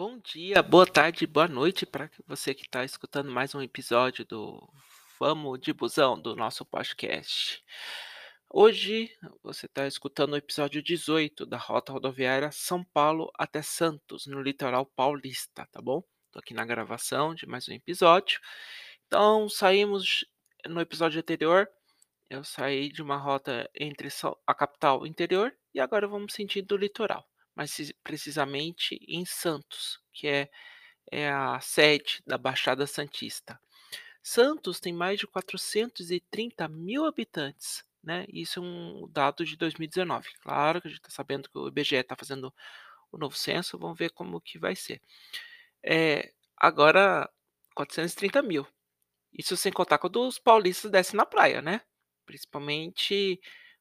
Bom dia, boa tarde, boa noite para você que está escutando mais um episódio do Vamos de Busão do nosso podcast. Hoje você está escutando o episódio 18 da Rota Rodoviária São Paulo até Santos, no litoral paulista, tá bom? Estou aqui na gravação de mais um episódio. Então, saímos no episódio anterior. Eu saí de uma rota entre a capital interior e agora vamos sentindo o litoral mais precisamente em Santos, que é, é a sede da Baixada Santista. Santos tem mais de 430 mil habitantes, né? Isso é um dado de 2019. Claro que a gente está sabendo que o IBGE está fazendo o novo censo, vamos ver como que vai ser. É, agora, 430 mil. Isso sem contar quando os paulistas descem na praia, né? Principalmente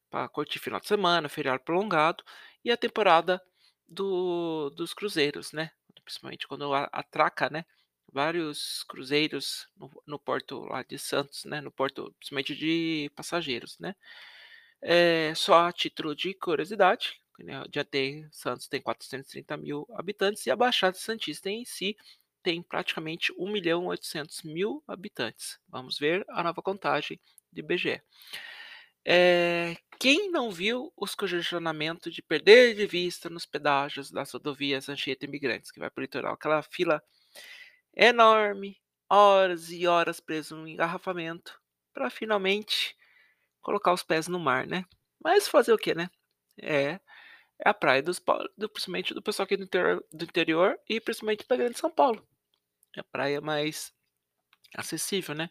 para curtir final de semana, feriado prolongado e a temporada do dos cruzeiros, né, principalmente quando atraca, né, vários cruzeiros no no porto lá de Santos, né, no porto principalmente de passageiros, né. Eh, só a título de curiosidade, né, Diadema Santos tem 430.000 habitantes e a Baixada Santista em si tem praticamente 1.800.000 habitantes. Vamos ver a nova contagem do IBGE. Eh, quem não viu os congestionamentos de perder de vista nos pedágios das rodovias Anchieta Imigrantes, que vai para o litoral, aquela fila enorme, horas e horas preso no engarrafamento, para finalmente colocar os pés no mar, né? Mas fazer o que, né? É, é a praia dos, do, principalmente do pessoal aqui do interior, do interior e principalmente da Grande São Paulo. É a praia mais acessível, né?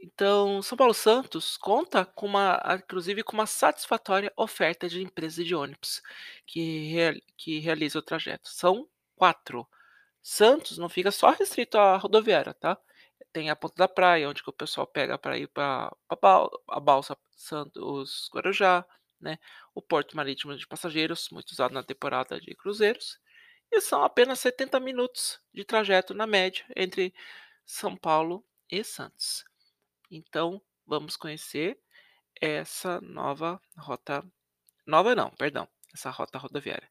Então, São Paulo Santos conta com uma inclusive com uma satisfatória oferta de empresas de ônibus que real que realiza o trajeto. São 4. Santos não fica só restrito à rodoviária, tá. Tem a Ponta da Praia, onde o pessoal pega para ir para a balsa Santos Guarujá, né, o Porto Marítimo de Passageiros, muito usado na temporada de cruzeiros, e são apenas 70 minutos de trajeto na média entre São Paulo e Santos. Então, vamos conhecer essa nova rota nova não, perdão, essa rota rodoviária.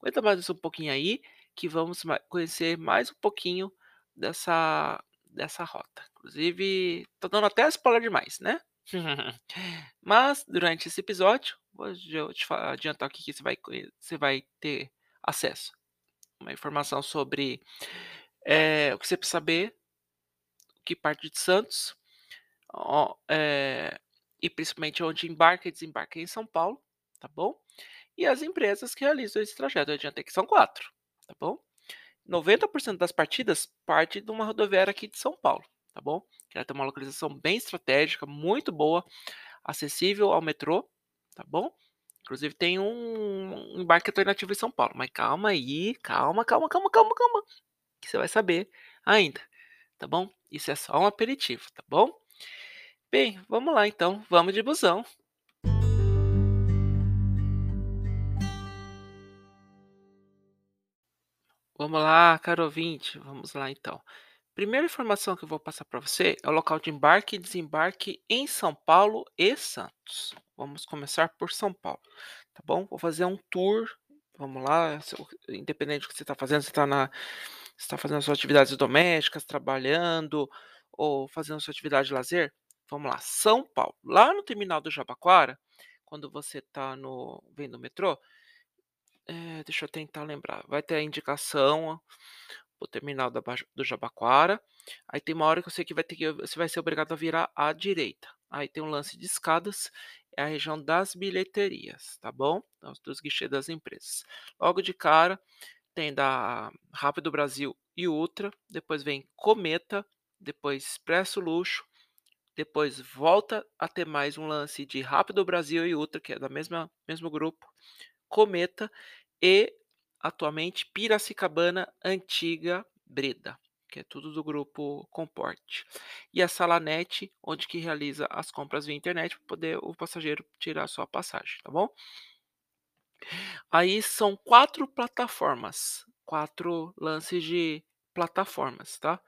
Aguenta mais um pouquinho aí, que vamos conhecer mais um pouquinho dessa dessa rota. Inclusive, tô dando até spoiler demais, né. Mas, durante esse episódio, vou te adiantar aqui que você vai você vai ter acesso uma informação sobre, eh, o que você precisa saber, que parte de Santos, Eh, e principalmente onde embarca e desembarca em São Paulo, tá bom? E as empresas que realizam esse trajeto, adiantei que são 4, tá bom? 90% das partidas parte de uma rodoviária aqui de São Paulo, tá bom? Que ela tem uma localização bem estratégica, muito boa, acessível ao metrô, tá bom? Inclusive tem um embarque alternativo em São Paulo, mas calma aí, calma, calma, calma, calma, calma, que você vai saber ainda, tá bom? Isso é só um aperitivo, tá bom? Bem, vamos lá então, vamos de busão. Vamos lá, caro ouvinte, vamos lá então. Primeira informação que eu vou passar para você é o local de embarque e desembarque em São Paulo e Santos. Vamos começar por São Paulo, tá bom? Vou fazer um tour, vamos lá, independente do que você está fazendo, você está na, está fazendo suas atividades domésticas, trabalhando ou fazendo sua atividade de lazer, Vamos lá, São Paulo. Lá no terminal do Jabaquara, quando você está no vem do metrô, eh, deixa eu tentar lembrar, vai ter a indicação o terminal da do Jabaquara, aí tem uma hora que eu sei que vai ter que você vai ser obrigado a virar à direita. Aí tem um lance de escadas, é a região das bilheterias, tá bom? Então, dos guichês das empresas. Logo de cara, tem da Rápido Brasil e Ultra, depois vem Cometa, depois Expresso Luxo, depois volta a ter mais um lance de Rápido Brasil e Ultra, que é da mesma mesmo grupo, Cometa e atualmente Piracicabana Antiga Breda, que é tudo do grupo Comporte. E a Salanet, onde que realiza as compras via internet para poder o passageiro tirar sua passagem, tá bom? Aí são quatro plataformas, quatro lances de plataformas, tá?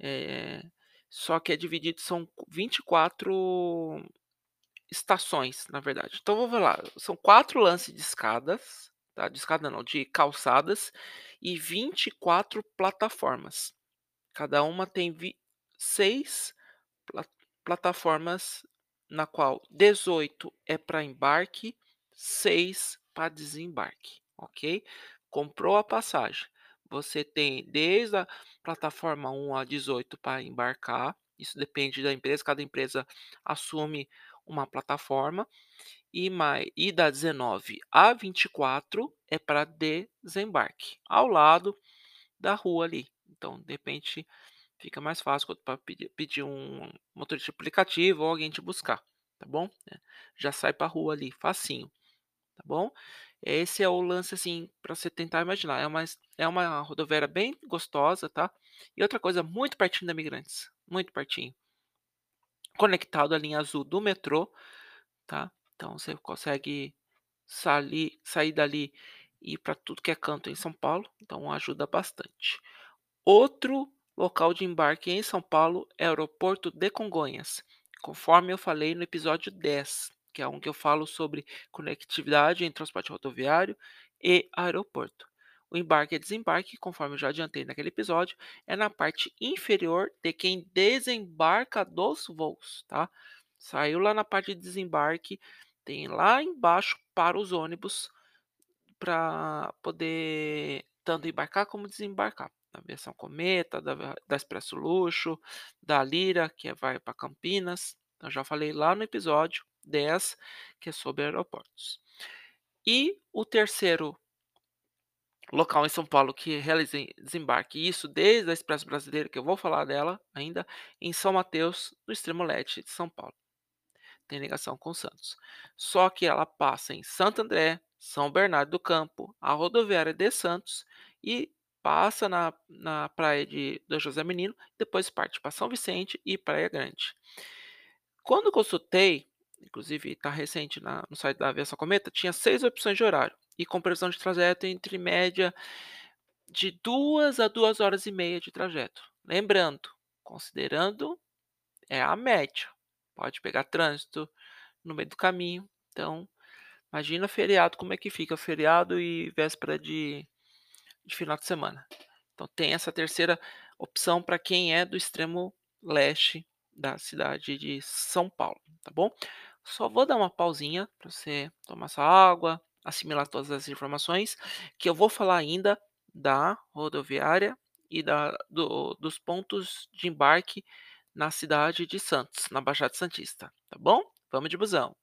É, só que é dividido, são 24 estações, na verdade. Então vamos lá, são quatro lances de escadas, tá? De escada não, de calçadas e 24 plataformas. Cada uma tem vi 6 pla plataformas, na qual 18 é para embarque, 6 para desembarque, ok? Comprou a passagem, você tem desde a plataforma 1 a 18 para embarcar, isso depende da empresa, cada empresa assume uma plataforma, e mai e da 19 à 24 é para desembarque, ao lado da rua ali. Então, de repente, fica mais fácil para pedir pedir um motorista aplicativo ou alguém te buscar, tá bom? É, já sai para rua ali, facinho, tá bom? Esse é o lance, assim, para você tentar imaginar. É uma é uma rodoviária bem gostosa, tá? E outra coisa, muito pertinho da Imigrantes, muito pertinho. Conectado à linha azul do metrô, tá? Então você consegue sali sair dali e ir para tudo que é canto em São Paulo, então ajuda bastante. Outro local de embarque em São Paulo é o aeroporto de Congonhas, conforme eu falei no episódio 10, que é um que eu falo sobre conectividade em transporte rodoviário e aeroporto. O embarque e desembarque, conforme eu já adiantei naquele episódio, é na parte inferior de quem desembarca dos voos, tá? Saiu lá na parte de desembarque, tem lá embaixo para os ônibus, para poder tanto embarcar como desembarcar. Da versão Cometa, da, da Expresso Luxo, da Lira, que é, vai para Campinas. Eu já falei lá no episódio 10, que é sobre aeroportos. E o terceiro local em São Paulo que realiza desembarque, isso desde a Expresso Brasileira, que eu vou falar dela ainda, em São Mateus, no extremo leste de São Paulo tem ligação com Santos. Só que ela passa em Santo André, São Bernardo do Campo, a rodoviária de Santos e passa na, na praia de do José Menino, depois parte para São Vicente e Praia Grande. Quando consultei, inclusive está recente na, no site da Aviação Cometa, tinha seis opções de horário e com previsão de trajeto entre média de duas a duas horas e meia de trajeto. Lembrando, considerando é a média, Pode pegar trânsito no meio do caminho. Então, imagina feriado, como é que fica feriado e véspera de, de final de semana. Então, tem essa terceira opção para quem é do extremo leste da cidade de São Paulo, tá bom? Só vou dar uma pausinha para você tomar sua água, assimilar todas as informações, que eu vou falar ainda da rodoviária e da, do, dos pontos de embarque na cidade de Santos, na Baixada Santista, tá bom? Vamos de busão.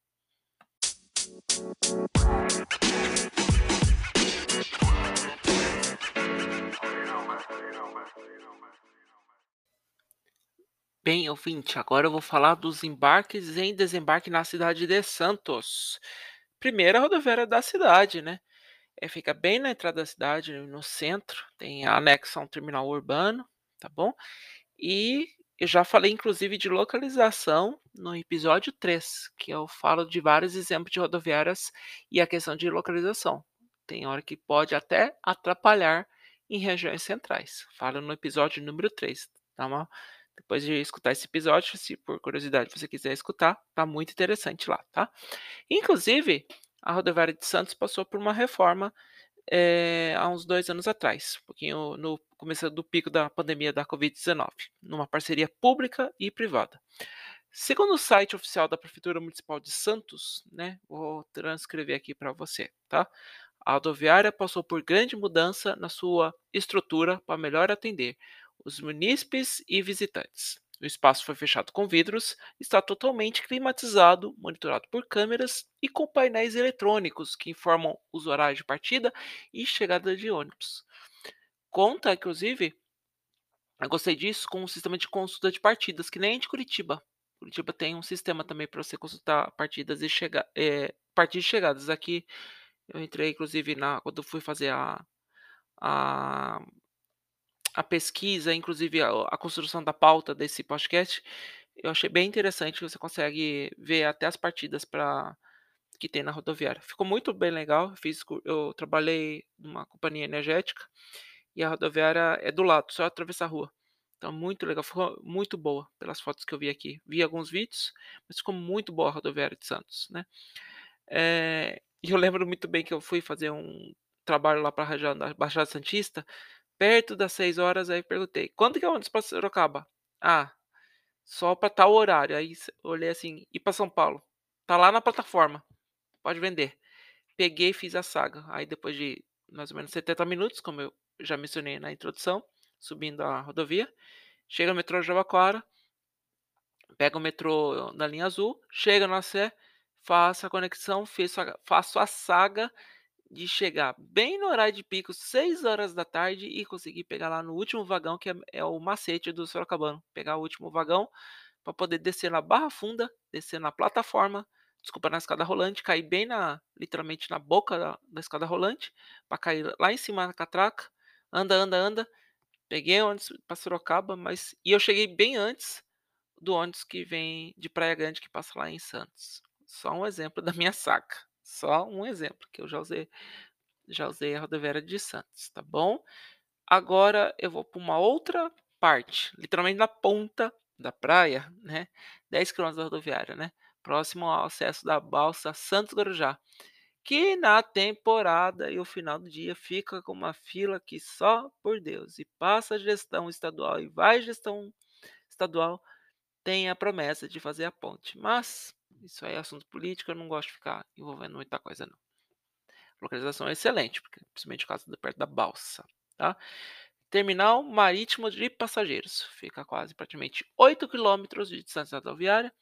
Bem, ouvinte, agora eu vou falar dos embarques em desembarque na cidade de Santos. Primeira rodoviária da cidade, né? É, fica bem na entrada da cidade, no centro, tem anexo a um terminal urbano, tá bom? E eu já falei inclusive de localização no episódio 3, que eu falo de vários exemplos de rodoviárias e a questão de localização. Tem hora que pode até atrapalhar em regiões centrais. Falo no episódio número 3. Tá uma... Depois de escutar esse episódio, se por curiosidade você quiser escutar, tá muito interessante lá, tá? Inclusive, a rodoviária de Santos passou por uma reforma é, há uns dois anos atrás, um pouquinho no começo do pico da pandemia da Covid-19, numa parceria pública e privada. Segundo o site oficial da Prefeitura Municipal de Santos, né, vou transcrever aqui para você, tá? A rodoviária passou por grande mudança na sua estrutura para melhor atender os munícipes e visitantes. O espaço foi fechado com vidros, está totalmente climatizado, monitorado por câmeras e com painéis eletrônicos que informam os horários de partida e chegada de ônibus. Conta, inclusive, eu gostei disso, com um sistema de consulta de partidas, que nem de Curitiba. Curitiba tem um sistema também para você consultar partidas e chega, é, partidas chegadas. Aqui eu entrei, inclusive, na, quando fui fazer a, a a pesquisa, inclusive a, a construção da pauta desse podcast, eu achei bem interessante. Você consegue ver até as partidas para que tem na rodoviária. Ficou muito bem legal. Fiz, eu trabalhei numa companhia energética e a rodoviária é do lado, só atravessar a rua. Então, muito legal, ficou muito boa pelas fotos que eu vi aqui. Vi alguns vídeos, mas ficou muito boa a rodoviária de Santos, né? É, e eu lembro muito bem que eu fui fazer um trabalho lá para a Baixada Santista, perto das 6 horas, aí perguntei: "Quanto que é o ônibus pra Sorocaba?". "Ah, só para tal horário". Aí olhei assim: "E para São Paulo?". "Tá lá na plataforma, pode vender". Peguei e fiz a saga. Aí depois de mais ou menos 70 minutos, como eu já mencionei na introdução, subindo a rodovia, chega no metrô Jabaquara, pega o metrô na linha azul, chega na Sé, faço a conexão, faço a saga de chegar bem no horário de pico, 6 horas da tarde e conseguir pegar lá no último vagão, que é, é o macete do Sorocabano. Pegar o último vagão para poder descer na Barra Funda, descer na plataforma, desculpa, na escada rolante, cair bem na, literalmente na boca da, da escada rolante, para cair lá em cima na catraca. Anda, anda, anda. Peguei ônibus para Sorocaba, mas e eu cheguei bem antes do ônibus que vem de Praia Grande que passa lá em Santos. Só um exemplo da minha saca. Só um exemplo que eu já usei, já usei a rodoviária de Santos, tá bom? Agora eu vou para uma outra parte, literalmente na ponta da praia, né? 10 km da rodoviária, né? Próximo ao acesso da balsa Santos Guarujá, que na temporada e o final do dia fica com uma fila que só por Deus. E passa a gestão estadual e vai gestão estadual, tem a promessa de fazer a ponte. Mas isso aí é assunto político, eu não gosto de ficar envolvendo muita coisa, não. Localização é excelente, porque, principalmente do perto da balsa. Tá? Terminal Marítimo de Passageiros. Fica quase praticamente 8 quilômetros de distância rodoviária.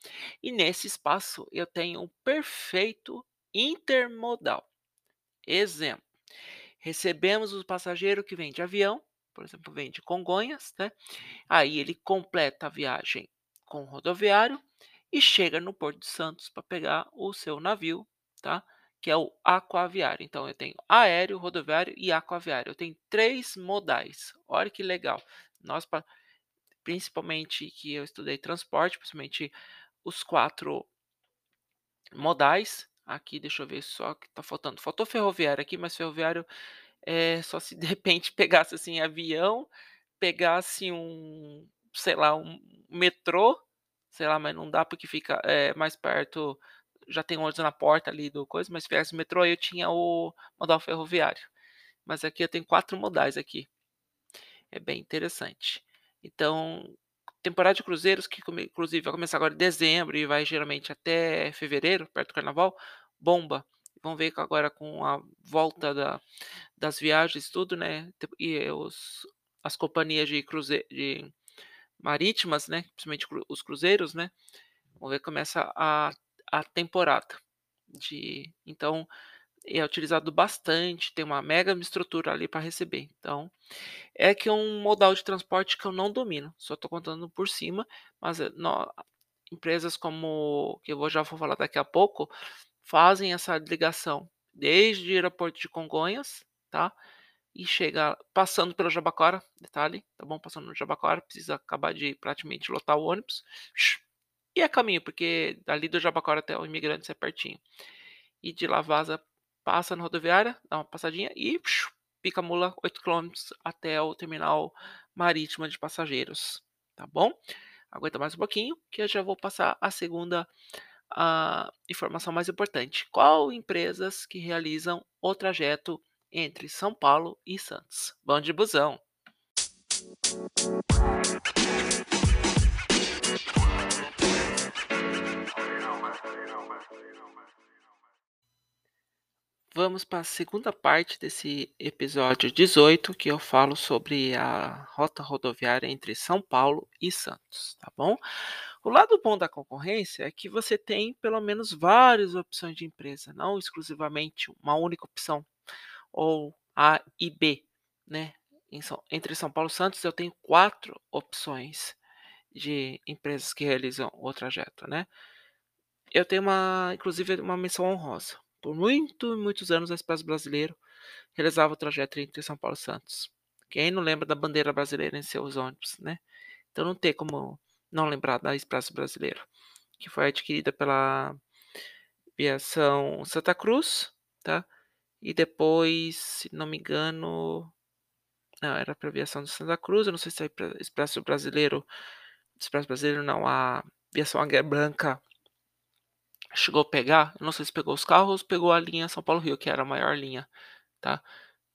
E nesse espaço eu tenho um perfeito intermodal. Exemplo. Recebemos o passageiro que vem de avião, por exemplo, vem de Congonhas, né? Aí ele completa a viagem com rodoviário e chega no Porto de Santos para pegar o seu navio, tá? Que é o aquaviário. Então eu tenho aéreo, rodoviário e aquaviário. Eu tenho três modais. Olha que legal. Nós principalmente que eu estudei transporte, principalmente os quatro modais. Aqui, deixa eu ver só que tá faltando. Faltou ferroviário aqui, mas ferroviário é só se de repente pegasse assim avião, pegasse um, sei lá, um metrô sei lá, mas não dá porque fica é, mais perto, já tem ônibus na porta ali do coisa, mas se tivesse metrô eu tinha o modal ferroviário. Mas aqui eu tenho quatro modais aqui. É bem interessante. Então, temporada de cruzeiros, que inclusive vai começar agora em dezembro e vai geralmente até fevereiro, perto do carnaval, bomba. Vamos ver agora com a volta da, das viagens tudo, né? E os, as companhias de cruzeiro, de marítimas, né, principalmente os cruzeiros, né, vamos ver começa a, a temporada de, então é utilizado bastante, tem uma mega estrutura ali para receber. Então, é que é um modal de transporte que eu não domino, só estou contando por cima, mas eh, empresas como que eu já vou falar daqui a pouco fazem essa ligação desde o aeroporto de Congonhas, tá? E chega passando pelo Jabaquara, detalhe, tá bom? Passando no Jabaquara, precisa acabar de praticamente lotar o ônibus. E é caminho, porque dali do Jabaquara até o Imigrantes é pertinho. E de lá vaza, passa na rodoviária, dá uma passadinha e pica a mula 8 km até o terminal marítimo de passageiros, tá bom? Aguenta mais um pouquinho, que eu já vou passar a segunda a informação mais importante. Qual empresas que realizam o trajeto entre São Paulo e Santos. Bom de busão! Vamos para a segunda parte desse episódio 18, que eu falo sobre a rota rodoviária entre São Paulo e Santos, tá bom? O lado bom da concorrência é que você tem pelo menos várias opções de empresa, não exclusivamente uma única opção ou A e B, né? Entre São Paulo e Santos eu tenho quatro opções de empresas que realizam o trajeto, né? Eu tenho uma, inclusive, uma menção honrosa. Por muito, muitos anos, a Expresso Brasileiro realizava o trajeto entre São Paulo e Santos. Quem não lembra da bandeira brasileira em seus ônibus, né? Então não tem como não lembrar da Expresso Brasileiro, que foi adquirida pela Viação Santa Cruz, tá? E depois, se não me engano, não, era para aviação de Santa Cruz, eu não sei se é Expresso Brasileiro, Expresso Brasileiro não, a aviação Águia Branca chegou a pegar, eu não sei se pegou os carros, pegou a linha São Paulo Rio, que era a maior linha, tá?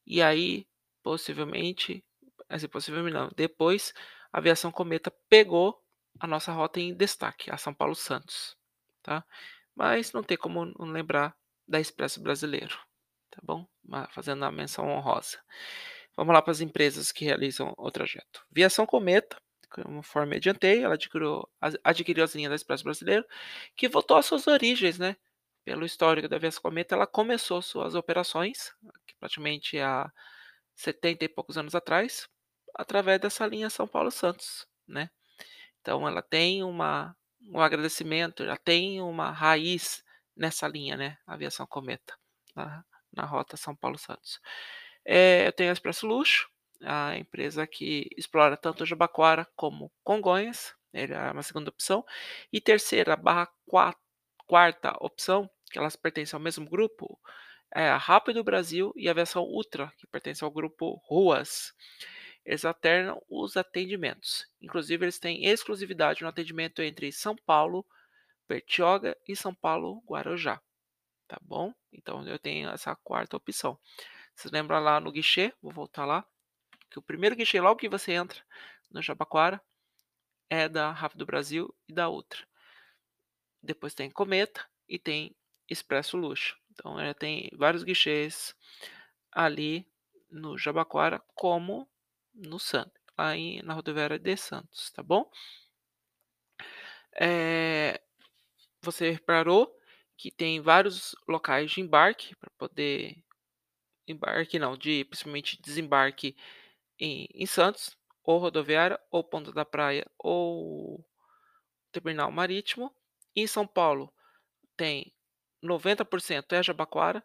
E aí, possivelmente, assim, possivelmente não, depois a Aviação Cometa pegou a nossa rota em destaque, a São Paulo Santos, tá? Mas não tem como não lembrar da Expresso Brasileiro, tá bom? Fazendo a menção honrosa. Vamos lá para as empresas que realizam o trajeto. Viação Cometa, conforme adiantei, ela adquiriu, adquiriu as linhas da Expresso Brasileiro, que voltou às suas origens, né? Pelo histórico da Viação Cometa, ela começou suas operações, praticamente há 70 e poucos anos atrás, através dessa linha São Paulo-Santos, né? Então ela tem uma, um agradecimento, já tem uma raiz nessa linha, né? Aviação Cometa, na rota São Paulo-Santos. É, eu tenho a Expresso Luxo, a empresa que explora tanto Jabaquara como Congonhas, é uma segunda opção. E terceira, barra quarta opção, que elas pertencem ao mesmo grupo, é a Rápido Brasil e a Aviação Ultra, que pertence ao grupo Ruas. Eles alternam os atendimentos. Inclusive, eles têm exclusividade no atendimento entre São Paulo, Bertioga e São Paulo, Guarujá. Tá bom? Então, eu tenho essa quarta opção. Vocês lembram lá no guichê? Vou voltar lá. Que o primeiro guichê, logo que você entra no Jabaquara, é da Rápido Brasil e da outra. Depois tem Cometa e tem Expresso Luxo. Então, é, tem vários guichês ali no Jabaquara, como no Santos, lá em, na rodoviária de Santos, tá bom? É, você reparou que tem vários locais de embarque para poder embarque não, de principalmente desembarque em, em Santos, ou rodoviária, ou Ponta da Praia, ou terminal marítimo. Em São Paulo tem 90% é Jabaquara,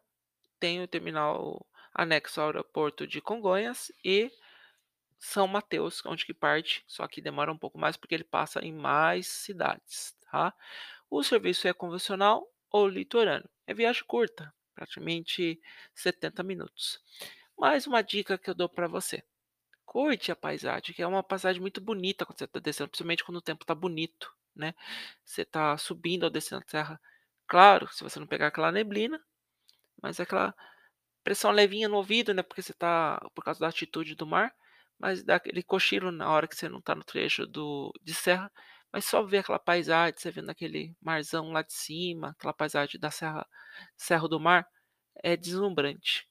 tem o terminal anexo ao aeroporto de Congonhas e São Mateus, onde que parte, só que demora um pouco mais porque ele passa em mais cidades, tá? O serviço é convencional ou litorâneo. É viagem curta, praticamente 70 minutos. Mais uma dica que eu dou para você. Curte a paisagem, que é uma paisagem muito bonita quando você está descendo, principalmente quando o tempo está bonito, né? Você está subindo ou descendo a serra. Claro, se você não pegar aquela neblina, mas aquela pressão levinha no ouvido, né? Porque você está por causa da altitude do mar, mas dá aquele cochilo na hora que você não está no trecho do, de serra, mas só ver aquela paisagem, você vendo aquele marzão lá de cima, aquela paisagem da Serra, Serra do Mar, é deslumbrante.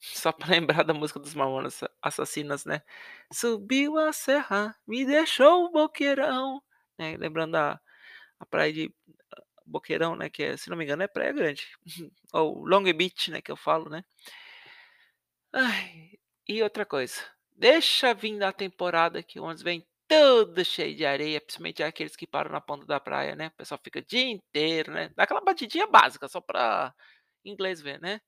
Só para lembrar da música dos Mamonas Assassinas, né? Subiu a serra, me deixou o boqueirão. Né? Lembrando a, praia de Boqueirão, né? Que é, se não me engano é Praia Grande. Ou Long Beach, né? Que eu falo, né? Ai, e outra coisa. Deixa vir a temporada que o ônibus vem tudo cheio de areia, principalmente aqueles que param na ponta da praia, né? O pessoal fica o dia inteiro, né? Dá aquela batidinha básica, só pra inglês ver, né?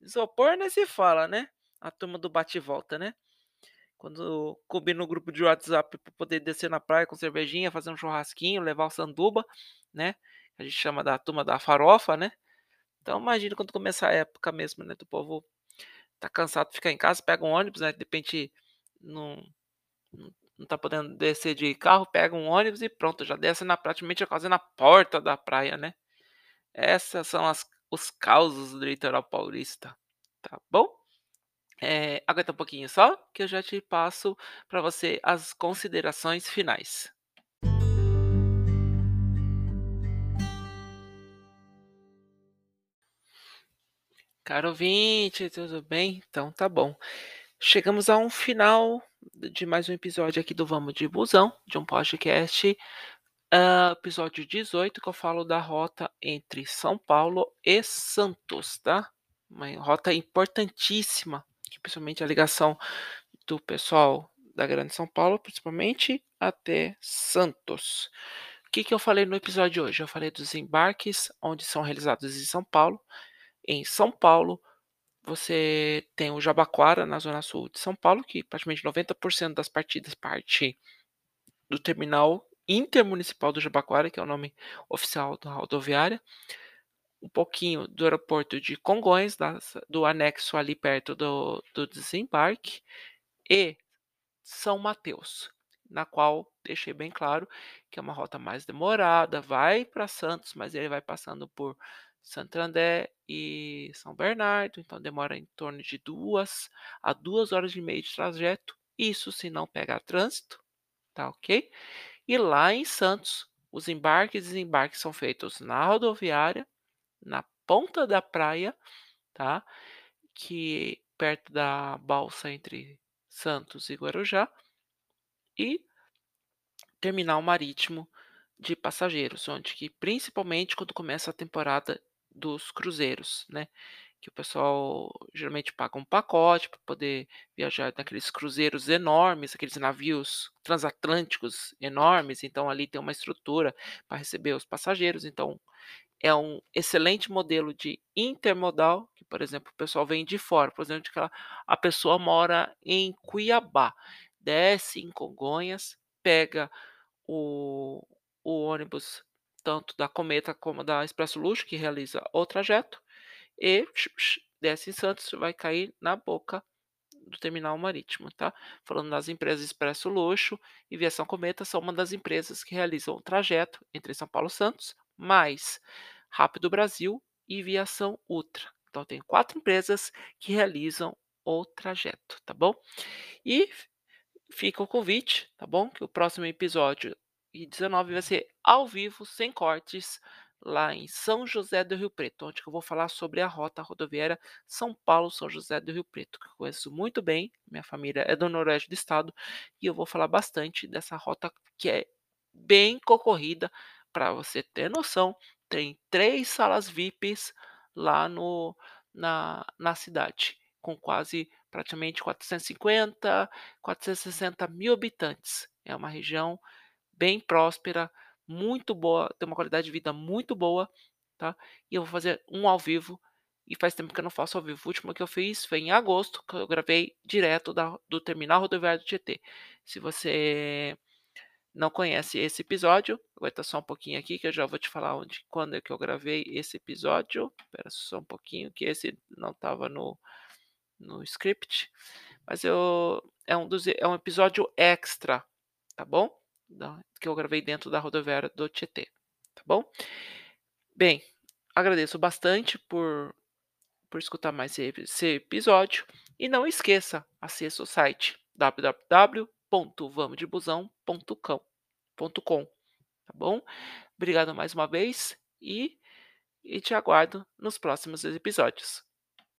Isopor nem se fala, né? A turma do bate e volta, né? Quando combina no grupo de WhatsApp para poder descer na praia com cervejinha, fazer um churrasquinho, levar o sanduba, né? A gente chama da turma da farofa, né? Então imagina quando começar a época mesmo, né? Do povo tá cansado de ficar em casa, pega um ônibus, né? De repente não, não não tá podendo descer de carro, pega um ônibus e pronto, já desce na, praticamente quase na porta da praia, né? Essas são as, os causos do litoral paulista, tá bom? É, aguenta um pouquinho só, que eu já te passo para você as considerações finais. Caro ouvinte, tudo bem? Então tá bom. Chegamos a um final de mais um episódio aqui do Vamos de Busão, de um podcast, uh, episódio 18, que eu falo da rota entre São Paulo e Santos, tá? Uma rota importantíssima, principalmente a ligação do pessoal da Grande São Paulo, principalmente até Santos. O que, que eu falei no episódio de hoje? Eu falei dos embarques, onde são realizados em São Paulo. Em São Paulo, você tem o Jabaquara, na zona sul de São Paulo, que praticamente 90% das partidas parte do terminal intermunicipal do Jabaquara, que é o nome oficial da rodoviária. Um pouquinho do aeroporto de Congonhas, do anexo ali perto do, do desembarque. E São Mateus, na qual deixei bem claro que é uma rota mais demorada, vai para Santos, mas ele vai passando por Santo André e São Bernardo, então demora em torno de 2 a 2 horas e meia de trajeto, isso se não pegar trânsito, tá ok? E lá em Santos, os embarques e desembarques são feitos na rodoviária, na ponta da praia, tá? Que perto da balsa entre Santos e Guarujá, e terminal marítimo de passageiros, onde que principalmente quando começa a temporada dos cruzeiros, né, que o pessoal geralmente paga um pacote para poder viajar naqueles cruzeiros enormes, aqueles navios transatlânticos enormes, então ali tem uma estrutura para receber os passageiros, então é um excelente modelo de intermodal, que, por exemplo, o pessoal vem de fora, por exemplo, que a pessoa mora em Cuiabá, desce em Congonhas, pega o, o ônibus tanto da Cometa como da Expresso Luxo, que realiza o trajeto, e desce em Santos, vai cair na boca do terminal marítimo, tá? Falando das empresas Expresso Luxo e Viação Cometa, são uma das empresas que realizam o trajeto entre São Paulo e Santos, mais Rápido Brasil e Viação Ultra. Então, tem quatro empresas que realizam o trajeto, tá bom? E fica o convite, tá bom? Que o próximo episódio e 19 vai ser ao vivo, sem cortes, lá em São José do Rio Preto, onde eu vou falar sobre a rota rodoviária São Paulo-São José do Rio Preto, que eu conheço muito bem, minha família é do noroeste do estado, e eu vou falar bastante dessa rota que é bem concorrida, para você ter noção, tem três salas VIPs lá no, na, na cidade, com quase praticamente 450, 460 mil habitantes. É uma região bem próspera, muito boa, tem uma qualidade de vida muito boa, tá? E eu vou fazer um ao vivo, e faz tempo que eu não faço ao vivo. O último que eu fiz foi em agosto, que eu gravei direto da, do terminal rodoviário do Tietê. Se você não conhece esse episódio, vai estar só um pouquinho aqui que eu já vou te falar onde, quando é que eu gravei esse episódio. Espera só um pouquinho que esse não estava no, no script, mas eu é um dos é um episódio extra, tá bom? Que eu gravei dentro da rodoviária do Tietê, tá bom? Bem, agradeço bastante por, por escutar mais esse episódio e não esqueça, acesse o site www.vamosdebusão.com, tá bom? Obrigado mais uma vez e, e te aguardo nos próximos episódios.